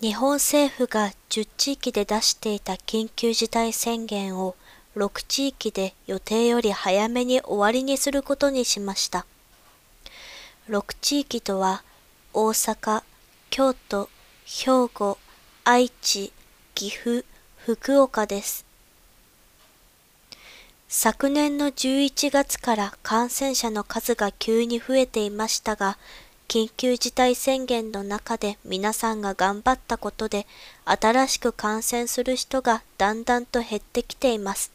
日本政府が10地域で出していた緊急事態宣言を6地域で予定より早めに終わりにすることにしました。6地域とは大阪、京都、兵庫、愛知、岐阜、福岡です。昨年の11月から感染者の数が急に増えていましたが、緊急事態宣言の中で皆さんが頑張ったことで新しく感染する人がだんだんと減ってきています。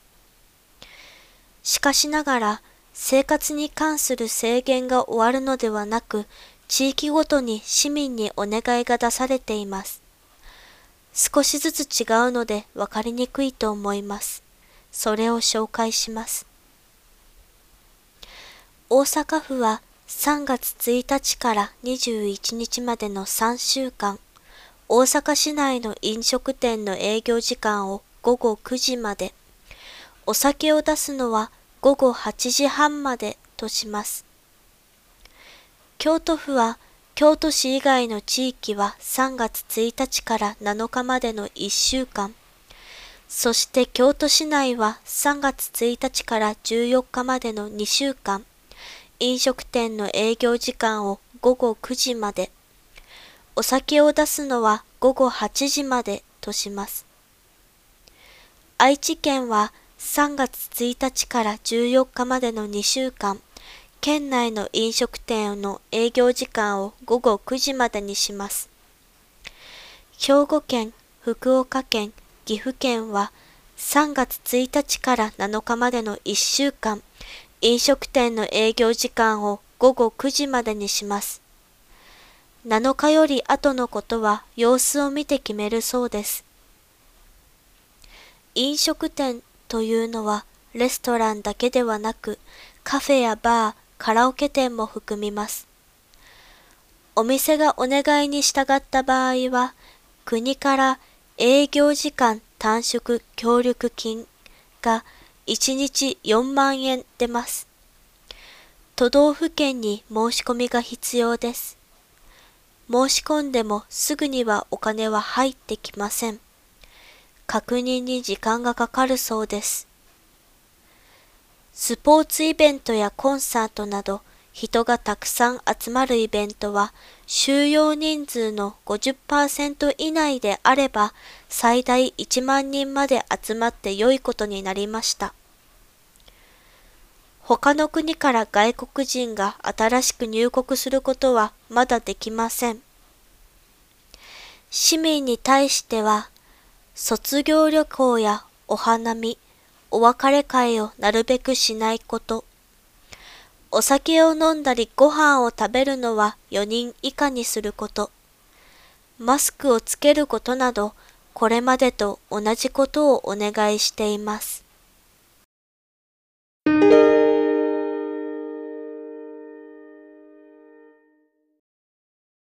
しかしながら生活に関する制限が終わるのではなく地域ごとに市民にお願いが出されています。少しずつ違うので分かりにくいと思います。それを紹介します。大阪府は3月1日から21日までの3週間、大阪市内の飲食店の営業時間を午後9時まで、お酒を出すのは午後8時半までとします。京都府は京都市以外の地域は3月1日から7日までの1週間、そして京都市内は3月1日から14日までの2週間、飲食店の営業時間を午後9時まで、お酒を出すのは午後8時までとします。愛知県は3月1日から14日までの2週間、県内の飲食店の営業時間を午後9時までにします。兵庫県、福岡県、岐阜県は3月1日から7日までの1週間、飲食店の営業時間を午後9時までにします。7日より後のことは様子を見て決めるそうです。飲食店というのはレストランだけではなくカフェやバー、カラオケ店も含みます。お店がお願いに従った場合は国から営業時間短縮協力金が1日4万円出ます。都道府県に申し込みが必要です。申し込んでもすぐにはお金は入ってきません。確認に時間がかかるそうです。スポーツイベントやコンサートなど人がたくさん集まるイベントは収容人数の50%以内であれば最大1万人まで集まって良いことになりました。他の国から外国人が新しく入国することはまだできません。市民に対しては、卒業旅行やお花見、お別れ会をなるべくしないこと、お酒を飲んだりご飯を食べるのは4人以下にすること。マスクをつけることなど、これまでと同じことをお願いしています。